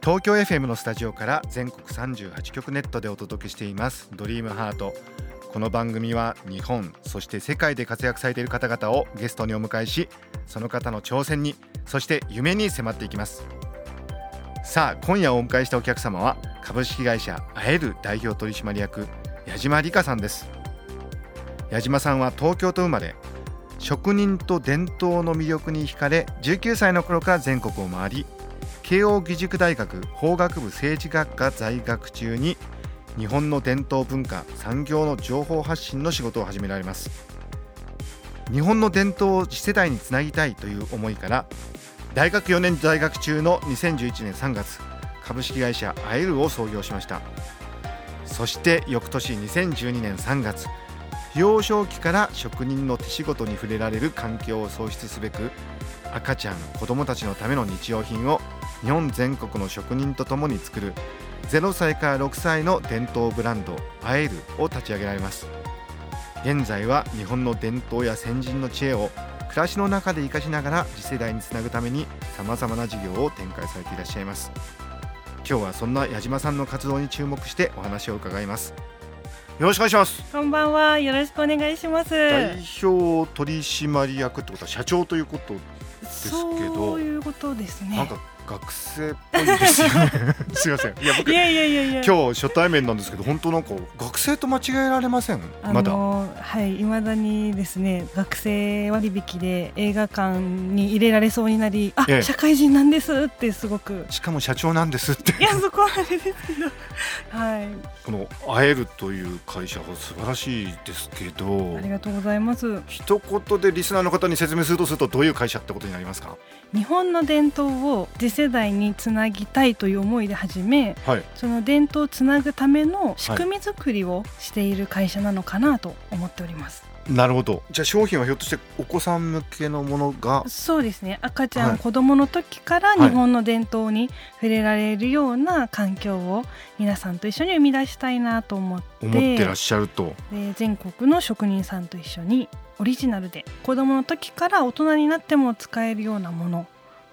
東京 FM のスタジオから全国38局ネットでお届けしています。ドリームハート。この番組は日本そして世界で活躍されている方々をゲストにお迎えしその方の挑戦にそして夢に迫っていきます。さあ今夜お迎えしたお客様は株式会社あえる代表取締役矢島理香さんです。矢島さんは東京と生まれ職人と伝統の魅力に惹かれ19歳の頃から全国を回り慶應義塾大学法学部政治学科在学中に日本の伝統文化産業の情報発信の仕事を始められます。日本の伝統を次世代につなぎたいという思いから大学4年在学中の2011年3月株式会社アエルを創業しました。そして翌年2012年3月幼少期から職人の手仕事に触れられる環境を創出すべく赤ちゃん子どもたちのための日用品を日本全国の職人とともに作る0歳から6歳の伝統ブランド「アエル」を立ち上げられます現在は日本の伝統や先人の知恵を暮らしの中で生かしながら次世代につなぐためにさまざまな事業を展開されていらっしゃいます今日はそんな矢島さんの活動に注目してお話を伺いますよろしくお願いしますこんばんは。よろしくお願いします。代表取締役ってことは社長ということすけどそういうことですね。なんか学生っぽいですよね。すいませんいや僕いやいやいやいや。今日初対面なんですけど本当なんか学生と間違えられません？あまだ？のはい未だにですね学生割引で映画館に入れられそうになりあ、ええ。社会人なんですってすごく。しかも社長なんですって。いやそこはあれですけど。はい。この「会える」という会社は素晴らしいですけどありがとうございます。一言でリスナーの方に説明するとするとどういう会社ってことになりますか？日本の伝統を次世代につなぎたいという思いで始めはい。その伝統をつなぐための仕組み作りをしている会社なのかなと思っております、なるほど。じゃあ商品はひょっとしてお子さん向けのものが？そうですね。赤ちゃん、はい。子供の時からはい。日本の伝統に触れられるような環境を皆さんと一緒に生み出したいなと思って。思ってらっしゃると。で全国の職人さんと一緒にオリジナルで子供の時から大人になっても使えるようなもの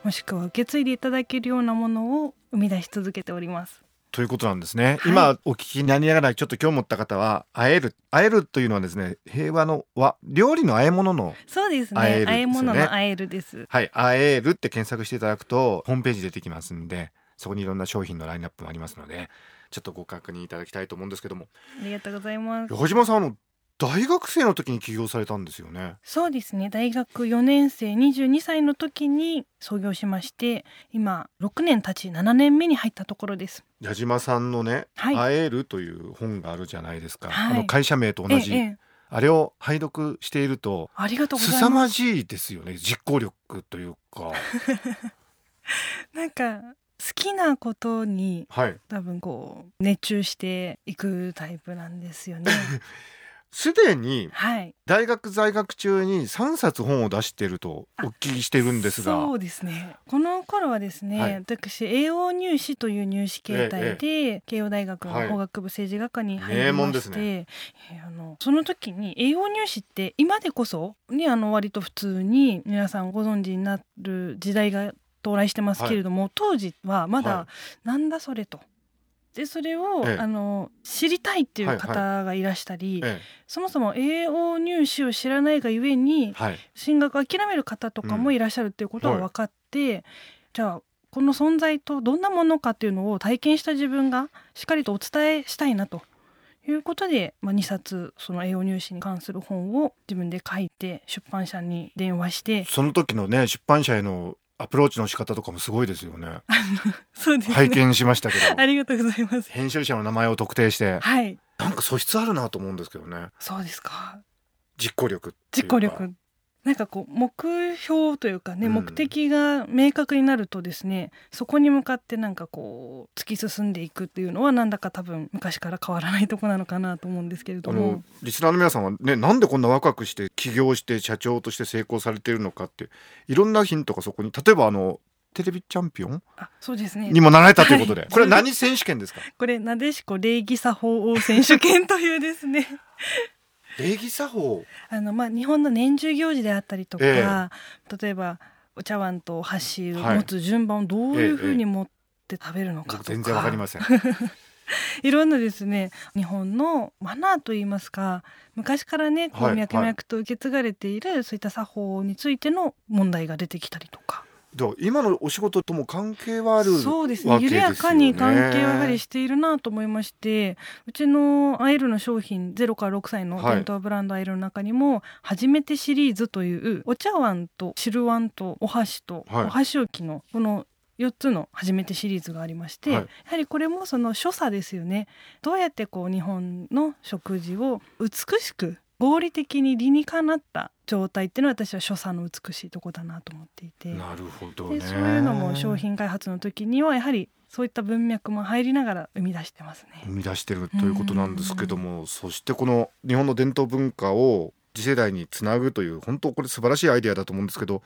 もしくは受け継いでいただけるようなものを生み出し続けております。ということなんですね、はい今お聞きになりながらちょっと今日持った方は「会える」「会える」というのはですね平和の和料理の和え物のそうですね。あえね物のあえるです。はい、あえるって検索していただくとホームページ出てきますんでそこにいろんな商品のラインナップもありますのでちょっとご確認いただきたいと思うんですけどもありがとうございます。矢島さんあの大学生の時に起業されたんですよね。そうですね。大学4年生22歳の時に創業しまして、今6年経ち7年目に入ったところです。矢島さんのね「はい。あえる」という本があるじゃないですか、はい。あの会社名と同じ、ええええ。あれを拝読しているとありがとうございます。凄まじいですよね。実行力というか。なんか好きなことにはい。多分こう熱中していくタイプなんですよね。すでにはい。大学在学中に3冊本を出しているとお聞きしてるんですが。そうですね。この頃はですね、はい。私栄養入試という入試形態で、え慶応大学はい。の法学部政治学科に入名りまして、門ですね。えーあのその時に栄養入試って今でこそにあの割と普通に皆さんご存知になる時代が到来してますけれども、当時はまはだなんだそれと。でそれを、ええ。あの知りたいっていう方がいらしたり、えそもそも栄養入試を知らないがゆえにえはい。進学を諦める方とかもいらっしゃるっていうことが分かって、じゃあこの存在とどんなものかっていうのを体験した自分がしっかりとお伝えしたいなと。いうことで、まあ、2冊その栄養入試に関する本を自分で書いて出版社に電話して。その時のね出版社へのアプローチの仕方とかもすごいですよね。そうですね。拝見しましたけど。ありがとうございます。編集者の名前を特定して。はい。なんか素質あるなと思うんですけどね。そうですか。実行力実行力なんかこう目標というかね、うん。目的が明確になるとですねそこに向かってなんかこう突き進んでいくっていうのはなんだか多分昔から変わらないとこなのかなと思うんですけれどあものリスナーの皆さんはねなんでこんなワクワクして起業して社長として成功されているのかっていろんなヒントがそこに例えばあのテレビチャンピオンあそうですね。にもなられたということで、はい。これは何選手権ですか？これなでしこ礼儀作法王選手権というですね礼儀作法。あのまあ日本の年中行事であったりとか、え例えばお茶碗とお箸をはい。持つ順番をどういうふうに持って食べるのかとか、僕全然わかりません。いろんなですね日本のマナーといいますか昔からねこはい。う脈々と受け継がれている、そういった作法についての問題が出てきたりとか今のお仕事とも関係はあるそうですね。緩やかに関係はやはりししているなと思いましてうちのアイルの商品0から6歳のはい。伝統ブランドアイルの中にも「初めてシリーズ」というお茶碗と汁碗とお箸とはい。お箸置きのこの4つの初めてシリーズがありまして、はい。やはりこれもその所作ですよね。どうやってこう日本の食事を美しく合理的に理にかなった状態っていうのは私は所作の美しいとこだなと思っていて。なるほどねでそういうのも商品開発の時にはやはりそういった文脈も入りながら生み出してますね。生み出してるということなんですけどもそしてこの日本の伝統文化を次世代につなぐという本当これ素晴らしいアイデアだと思うんですけど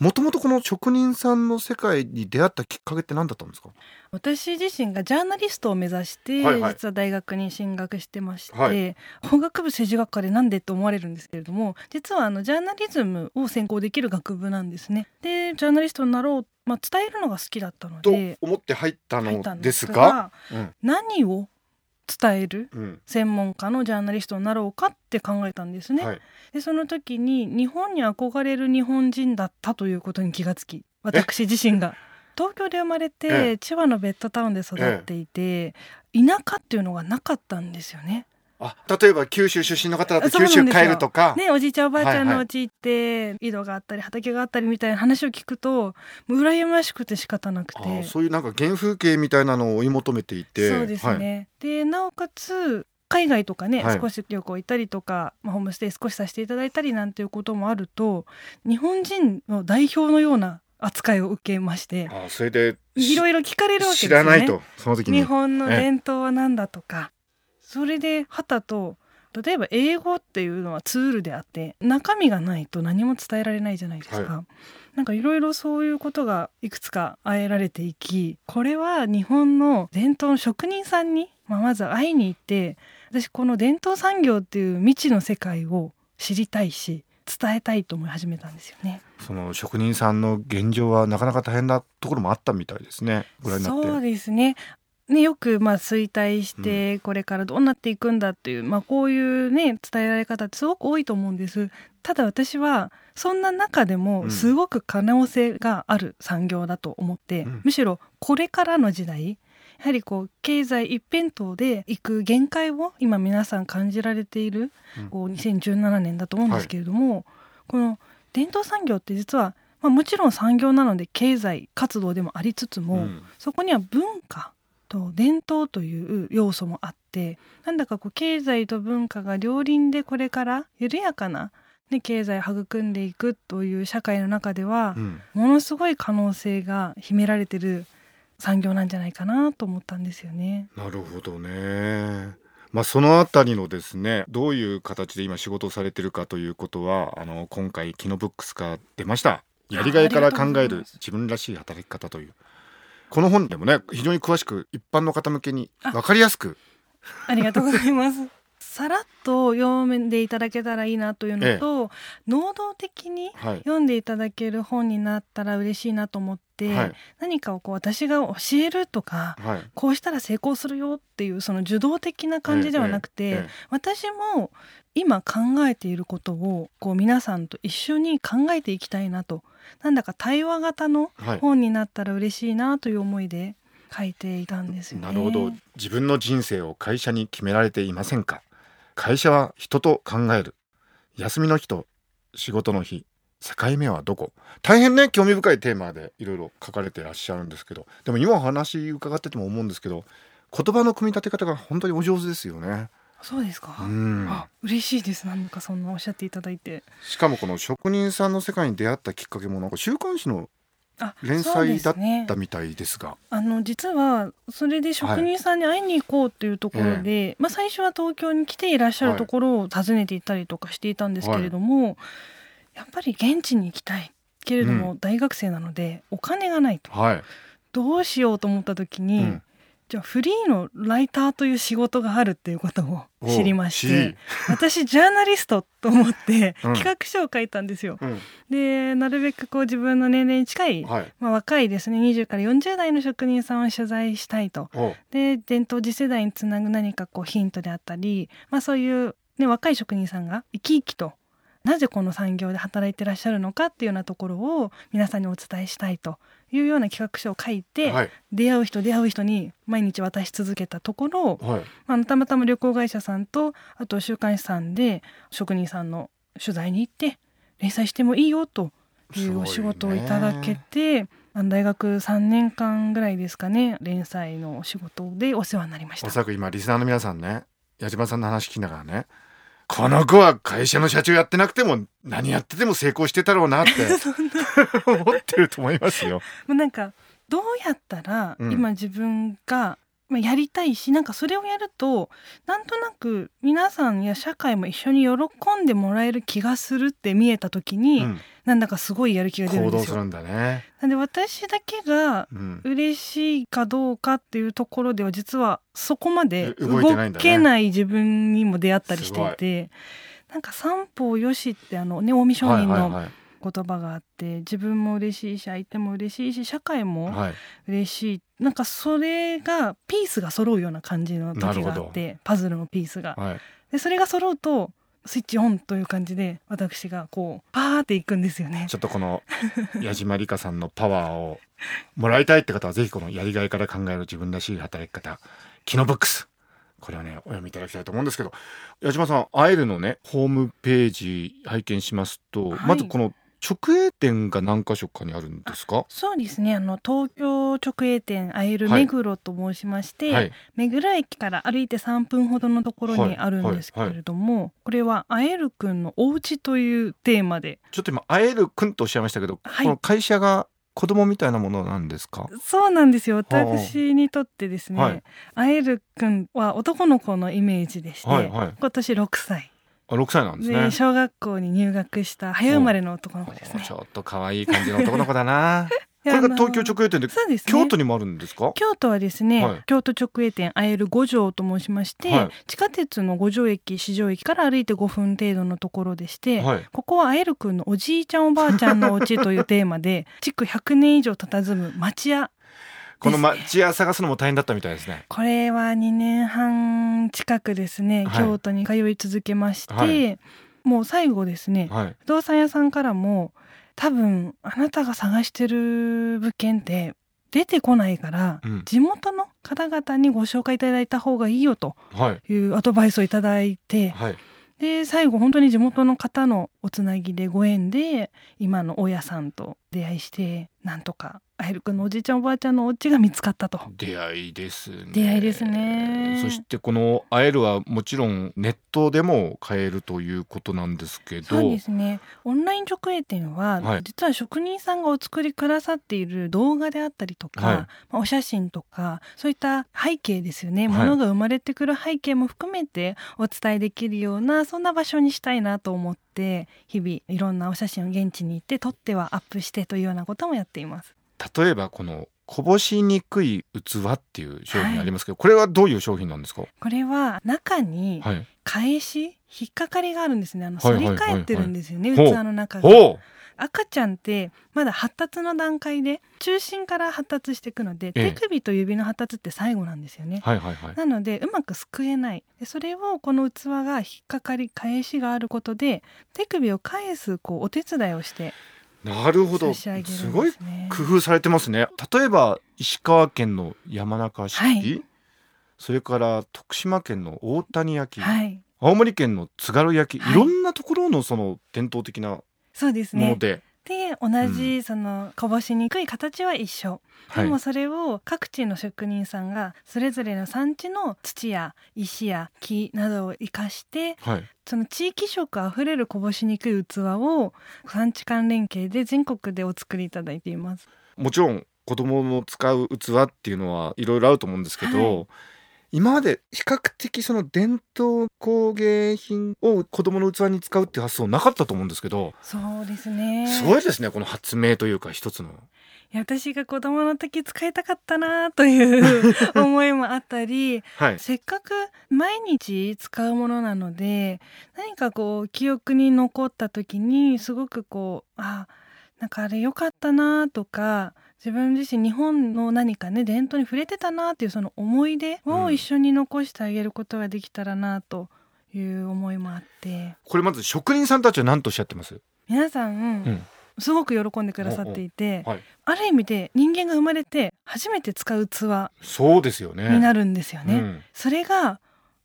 もともとこの職人さんの世界に出会ったきっかけって何だったんですか？私自身がジャーナリストを目指して、はいはい。実は大学に進学してまして、はい。法学部政治学科でなんでと思われるんですけれども実はあのジャーナリズムを専攻できる学部なんですね。でジャーナリストになろう、まあ、伝えるのが好きだったのとで思って入ったのでですがうん。何を伝えるうん。専門家のジャーナリストになろうかって考えたんですね。はい。でその時に日本に憧れる日本人だったということに気がつき私自身が。東京で生まれえてえ。千葉のベッドタウンで育っていて、田舎っていうのがなかったんですよね。あ例えば九州出身の方だと九州帰るとか。ねおじいちゃんおばあちゃんはいはい。の家行って、井戸があったり畑があったりみたいな話を聞くともう羨ましくて仕方なくあてそういうなんか原風景みたいなのを追い求めていて。そうですはい。ね、でなおかつ海外とかね、はい。少し旅行行ったりとか、まあ、ホームステイ少しさせていただいたりなんていうこともあると日本人の代表のような扱いを受けましてあそれでいろいろ聞かれるわけです知よね。らないとその時に。日本の伝統は何だとか、それではたと例えば英語っていうのはツールであって中身がないと何も伝えられないじゃないですか。なんかいろいろそういうことがいくつかあえられていきこれは日本の伝統の職人さんに、まあ、まず会いに行って私この伝統産業っていう未知の世界を知りたいし伝えたいと思い始めたんですよね。その職人さんの現状はなかなか大変なところもあったみたいですねご覧になってそうですねね、よくまあ衰退してこれからどうなっていくんだっていう、まあ、こういうね伝えられ方ってすごく多いと思うんです。ただ私はそんな中でうん。もすごく可能性がある産業だと思って、うん。むしろこれからの時代やはりこう経済一辺倒でいく限界を今皆さん感じられているうん。こう2017年だと思うんですけれども、この伝統産業って実は、まあ、もちろん産業なので経済活動でもありつつも、うん。そこには文化と伝統という要素もあってなんだかこう経済と文化が両輪でこれから緩やかな、ね、経済を育んでいくという社会の中ではう、んものすごい可能性が秘められてる産業なんじゃないかなと思ったんですよね。なるほどね。まあそのあたりのですねどういう形で今仕事をされてるかということはあの今回キノブックスが出ましたやりがいから考える自分らしい働き方というこの本でもね非常に詳しく一般の方向けにあ分かりやすくありがとうございます。さらっと読んでいただけたらいいなというのと、能動的にはい。読んでいただける本になったら嬉しいなと思って、はい。何かをこう私が教えるとかはい。こうしたら成功するよっていうその受動的な感じではなくて、ええええ。私も今考えていることをこう皆さんと一緒に考えていきたいなと。なんだか対話型のはい。本になったら嬉しいなという思いで書いていたんですよね。なるほど。自分の人生を会社に決められていませんか？会社は人と考える。休みの日と仕事の日。境目はどこ？大変ね興味深いテーマでいろいろ書かれてらっしゃるんですけど。でも今お話伺ってても思うんですけど言葉の組み立て方が本当にお上手ですよね。そうですか、うん。あ嬉しいです。なんかそんなおっしゃっていただいて。しかもこの職人さんの世界に出会ったきっかけもなんか週刊誌のあ連載だったみたいですが。あの実はそれで職人さんに会いに行こうっていうところで、まあ、最初は東京に来ていらっしゃるところを訪ねていったりとかしていたんですけれども、やっぱり現地に行きたいけれども大学生なのでお金がないと。はい、どうしようと思った時に、うんじゃあフリーのライターという仕事があるっていうことを知りましおて私ジャーナリストと思ってうん。企画書を書いたんですよ。うん。でなるべくこう自分の年齢に近い、はい。まあ、若いですね。20から40代の職人さんを取材したいと。おで伝統次世代につなぐ何かこうヒントであったり、まあ、そういう、ね、若い職人さんが生き生きとなぜこの産業で働いてらっしゃるのかっていうようなところを皆さんにお伝えしたいというような企画書を書いて、はい。出会う人出会う人に毎日渡し続けたところ、はい。まあ、たまたま旅行会社さんとあと週刊誌さんで職人さんの取材に行って連載してもいいよというお仕事をいただけて、大学3年間ぐらいですかね連載のお仕事でお世話になりました。おそ。らく今リスナーの皆さんね矢島さんの話聞きながらねこの子は会社の社長やってなくても何やってても成功してたろうなって。思ってると思いますよ。もうなんかどうやったらうん。今自分が、まあ、やりたいしなんかそれをやるとなんとなく皆さんや社会も一緒に喜んでもらえる気がするって見えた時に、うんなんだかすごいやる気が出るんですよ。行動するんだね。なんで私だけがうん嬉しいかどうかっていうところでは実はそこまでう動けない自分にも出会ったりしていてなんか三方よしってあのね近江商人の言葉があって自分も嬉しいし相手も嬉しいし社会もはい。はい嬉しい。なんかそれがピースが揃うような感じの時があってパズルのピースが。はい。でそれが揃うとスイッチオンという感じで私がこうパーっていくんですよね。ち。ょっとこの矢島理香さんのパワーをもらいたいって方はぜひこのやりがいから考える自分らしい働き方キノブックス。これをねお読みいただきたいと思うんですけど矢島さんアイルのねホームページ拝見しますと、はい。まずこの直営店が何箇所かにあるんですか？そうですね。あの東京直営店アイルはい。目黒と申しまして、はい。目黒駅から歩いて3分ほどのところにあるんですけれども、これはアエルくんのお家というテーマで。ちょっと今アイルくんとおっしゃいましたけど、はい。この会社が子供みたいなものなんですか？そうなんですよ。私にとってですね、はい。アエルくんは男の子のイメージでして、はいはい。今年6歳あ6歳なんですでね小学校に入学した早生まれの男の子ですね。ち。ょっと可愛い感じの男の子だな。いこやれが東京直営店でですね。京都にもあるんですか？京都はですね、はい。京都直営店アエル五条と申しまして、はい。地下鉄の五条駅四条駅から歩いて5分程度のところでして、はい。ここはアエルくんのおじいちゃんおばあちゃんのお家というテーマで 築100年以上佇む町屋この町屋探すのも大変だったみたいですね。これは2年半近くですね、はい。京都に通い続けまして、はい。もう最後ですね、はい。不動産屋さんからも多分あなたが探してる物件って出てこないから、うん。地元の方々にご紹介いただいた方がいいよとはい。いうアドバイスをいただいてはい。で最後本当に地元の方のおつなぎでご縁で今の大家さんと出会いしてなんとかあゆるくんのおじいちゃんおばあちゃんのお家が見つかったと。出会いですね。出会いですね。そしてこの会えるはもちろんネットでも買えるということなんですけど。そうですね。オンライン直営店は、はい。実は職人さんがお作りくださっている動画であったりとか、はい。まあお写真とかそういった背景ですよね、はい。ものが生まれてくる背景も含めてお伝えできるようなそんな場所にしたいなと思って日々いろんなお写真を現地に行って撮ってはアップしてというようなこともやっています。例えばこのこぼしにくい器っていう商品ありますけど、これはどういう商品なんですか？これは中にはい。返し引っかかりがあるんですね。あの反はいはいはい。り返ってるんですよね、器の中が。ほ赤ちゃんってまだ発達の段階で中心から発達していくので、ええ。手首と指の発達って最後なんですよね。うはいはいはい。なのでうまくすくえない。でそれをこの器が引っかかり返しがあることで手首を返すこうお手伝いをしてなるほど。差し上げるんですすごいね。工夫されてますね。例えば石川県の山中式、はい。それから徳島県の大谷焼、はい。青森県の津軽焼、はい。い、ろんなところのその伝統的なそうですね。で、で同じそのこぼしにくい形は一緒、でもそれを各地の職人さんがそれぞれの産地の土や石や木などを生かして、はい、その地域色あふれるこぼしにくい器を産地間連携で全国でお作りいただいています。もちろん子供の使う器っていうのはいろいろあると思うんですけど、はい今まで比較的その伝統工芸品を子供の器に使うっていう発想なかったと思うんですけどそうですねすごいですねこの発明というか一つの。いや私が子供の時使いたかったなという 思いもあったり、はい、せっかく毎日使うものなので何かこう記憶に残った時にすごくこうあなんかあれ良かったなとか自分自身日本の何かね伝統に触れてたなっていうその思い出を一緒に残してあげることができたらなという思いもあって、これまず職人さんたちは何とおっしゃってます？皆さん、うん、すごく喜んでくださっていて、はい、ある意味で人間が生まれて初めて使う器そうですよね。になるんですよね。うん、それが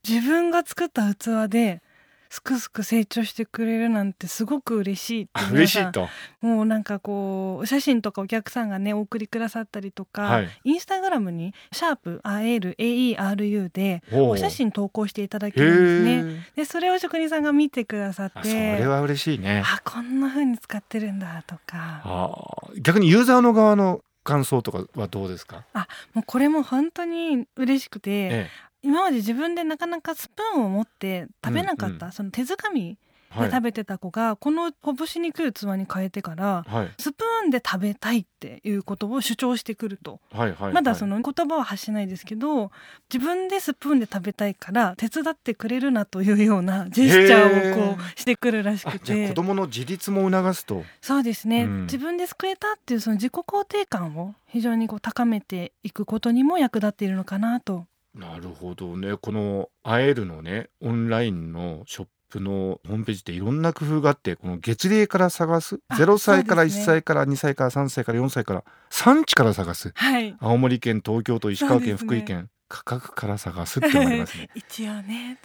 自分が作った器ですくすく成長してくれるなんてすごく嬉しいって嬉しいと。もうなんかこうお写真とかお客さんがねお送りくださったりとか、はい、インスタグラムに「シャープ #AERU」でお写真投稿していただけるんですね。でそれを職人さんが見てくださって。それは嬉しいね。あこんな風に使ってるんだとか。あ逆にユーザーの側の感想とかはどうですか？あもうこれも本当に嬉しくて、ええ、今まで自分でなかなかスプーンを持って食べなかった、うんうん、その手づかみで食べてた子が、はい、このほぶしにくい器に変えてから、はい、スプーンで食べたいっていうことを主張してくると、はいはいはい、まだその言葉は発しないですけど自分でスプーンで食べたいから手伝ってくれるなというようなジェスチャーをこうしてくるらしくて。子供の自立も促すと。そうですね、うん、自分で救えたっていうその自己肯定感を非常にこう高めていくことにも役立っているのかなとなるほどね。この会えるのね、オンラインのショップのホームページっていろんな工夫があって、この月齢から探す、0歳から1歳から2歳から3歳から4歳から産地から探す。はい。青森県、東京都、石川県、福井県。価格から探すってのもありますね。一応ね。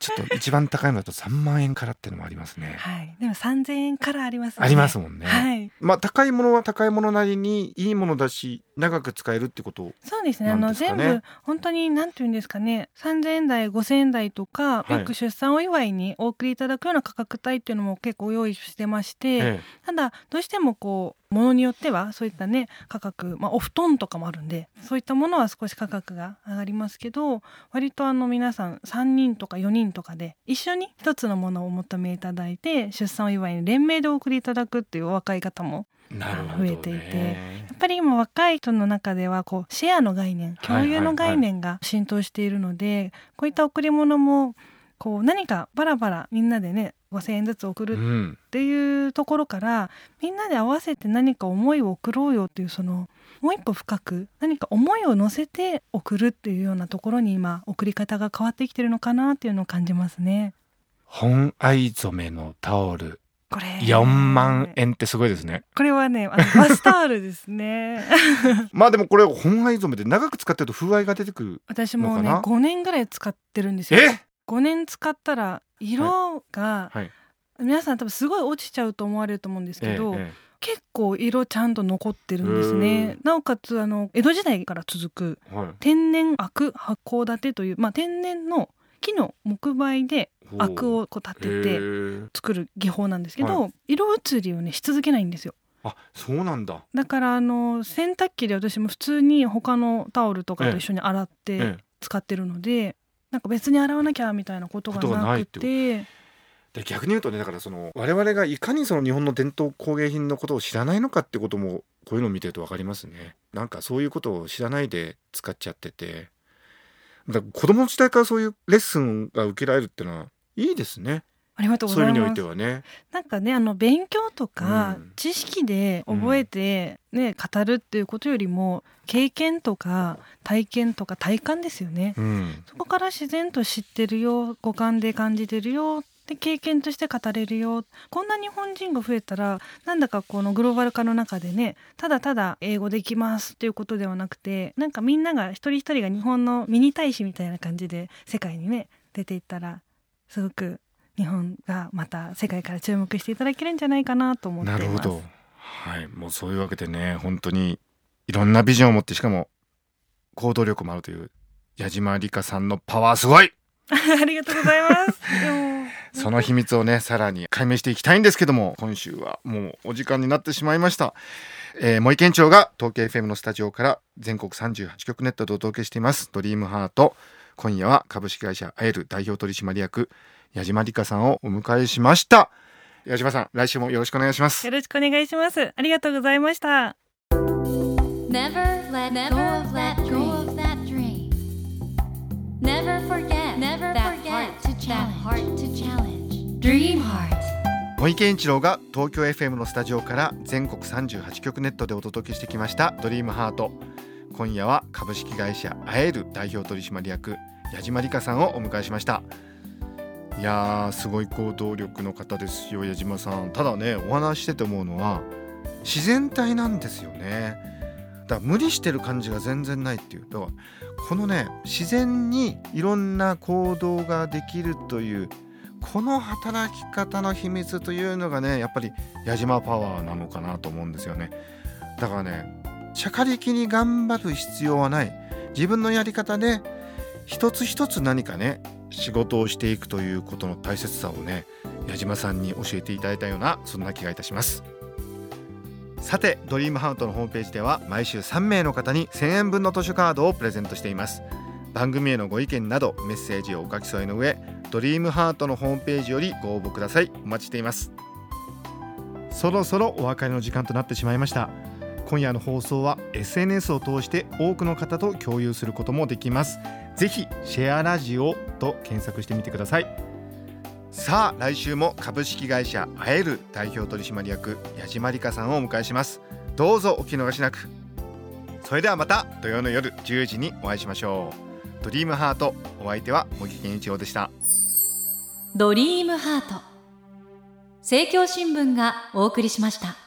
ちょっと一番高いのだと3万円からっていうのもありますね。はい。でも3000円からあります、ね、ありますもんね、はい、まあ高いものは高いものなりにいいものだし長く使えるってこと、そうですね。あの全部本当になんていうんですかね。3000円台5000円台とか、はい、よく出産お祝いにお送りいただくような価格帯っていうのも結構用意してまして、ええ、ただどうしてもこうものによってはそういったね価格、まあ、お布団とかもあるんでそういったものは少し価格が上がりますけど割とあの皆さん3人とか4人とかで一緒に一つのものをお求めいただいて出産お祝いに連名でお送りいただくっていうお若い方も増えていてやっぱり今若い人の中ではこうシェアの概念共有の概念が浸透しているので、こういった贈り物もこう何かバラバラみんなでね5,000円ずつ送るっていうところから、うん、みんなで合わせて何か思いを送ろうよっていうそのもう一歩深く何か思いを乗せて送るっていうようなところに今送り方が変わってきてるのかなっていうのを感じますね。本藍染めのタオル。これ。4万円ってすごいですね。これはねあのバスタオルですね。まあでもこれ本藍染めで長く使ってると風合いが出てくる私もね5年ぐらい使ってるんですよ5年使ったら色が、はい。はい、皆さん多分すごい落ちちゃうと思われると思うんですけど、ええ、結構色ちゃんと残ってるんですね。なおかつあの江戸時代から続く天然アク発酵立てという、まあ、天然の木の木媒でアクをこう立てて作る技法なんですけど、色移りをねし続けないんですよ。あそうなんだ。だからあの洗濯機で私も普通に他のタオルとかと一緒に洗って使ってるので、なんか別に洗わなきゃみたいなことがなくて。で逆に言うとねだからその我々がいかにその日本の伝統工芸品のことを知らないのかってこともこういうのを見てると分かりますね。なんかそういうことを知らないで使っちゃってて。だ子供の時代からそういうレッスンが受けられるっていうのはいいですねありがとうございます。そういう意味においてはね。なんかねあの勉強とか知識で覚えてね、うん、語るっていうことよりも経験とか体験とか体感ですよね、うん、そこから自然と知ってるよ五感で感じてるよで経験として語れるよこんな日本人が増えたらなんだかこのグローバル化の中でねただただ英語できますっていうことではなくてなんかみんなが一人一人が日本のミニ大使みたいな感じで世界にね出ていったらすごく日本がまた世界から注目していただけるんじゃないかなと思っています。なるほど。はい。もうそういうわけでね本当にいろんなビジョンを持ってしかも行動力もあるという矢島理香さんのパワーすごい。ありがとうございます。その秘密をねさらに解明していきたいんですけども今週はもうお時間になってしまいました、えー、森県庁が東京 FM のスタジオから全国38局ネットでお届けしています。ドリームハート今夜は株式会社アエル代表取締役矢島理香さんをお迎えしました。矢島さん来週もよろしくお願いします。よろしくお願いします。ありがとうございました。Never let go of that dream. Never forget Never that forget heart to that challenge. heart to challenge. Dream Heart. 森健一郎が東京 FM のスタジオから全国38局ネットでお届けしてきました。ドリームハート今夜は株式会社アエル代表取締役矢島理香さんをお迎えしました。いやーすごい行動力の方ですよ矢島さん。ただねお話してて思うのは自然体なんですよね。だから無理してる感じが全然ないっていうだからこのね自然にいろんな行動ができるというこの働き方の秘密というのがねやっぱり矢島パワーなのかなと思うんですよね。だからねしゃかりきに頑張る必要はない。自分のやり方で一つ一つ何かね仕事をしていくということの大切さをね矢島さんに教えていただいたようなそんな気がいたします。さてドリームハートのホームページでは毎週3名の方に1000円分の図書カードをプレゼントしています。番組へのご意見などメッセージをお書き添えの上ドリームハートのホームページよりご応募ください。お待ちしています。そろそろお別れの時間となってしまいました。今夜の放送は SNS を通して多くの方と共有することもできます。ぜひシェアラジオと検索してみてください。さあ来週も株式会社あえる代表取締役矢島理香さんをお迎えします。どうぞお聞き逃しなく。それではまた土曜の夜10時にお会いしましょう。ドリームハートお相手は茂木健一郎でした。ドリームハート。政教新聞がお送りしました。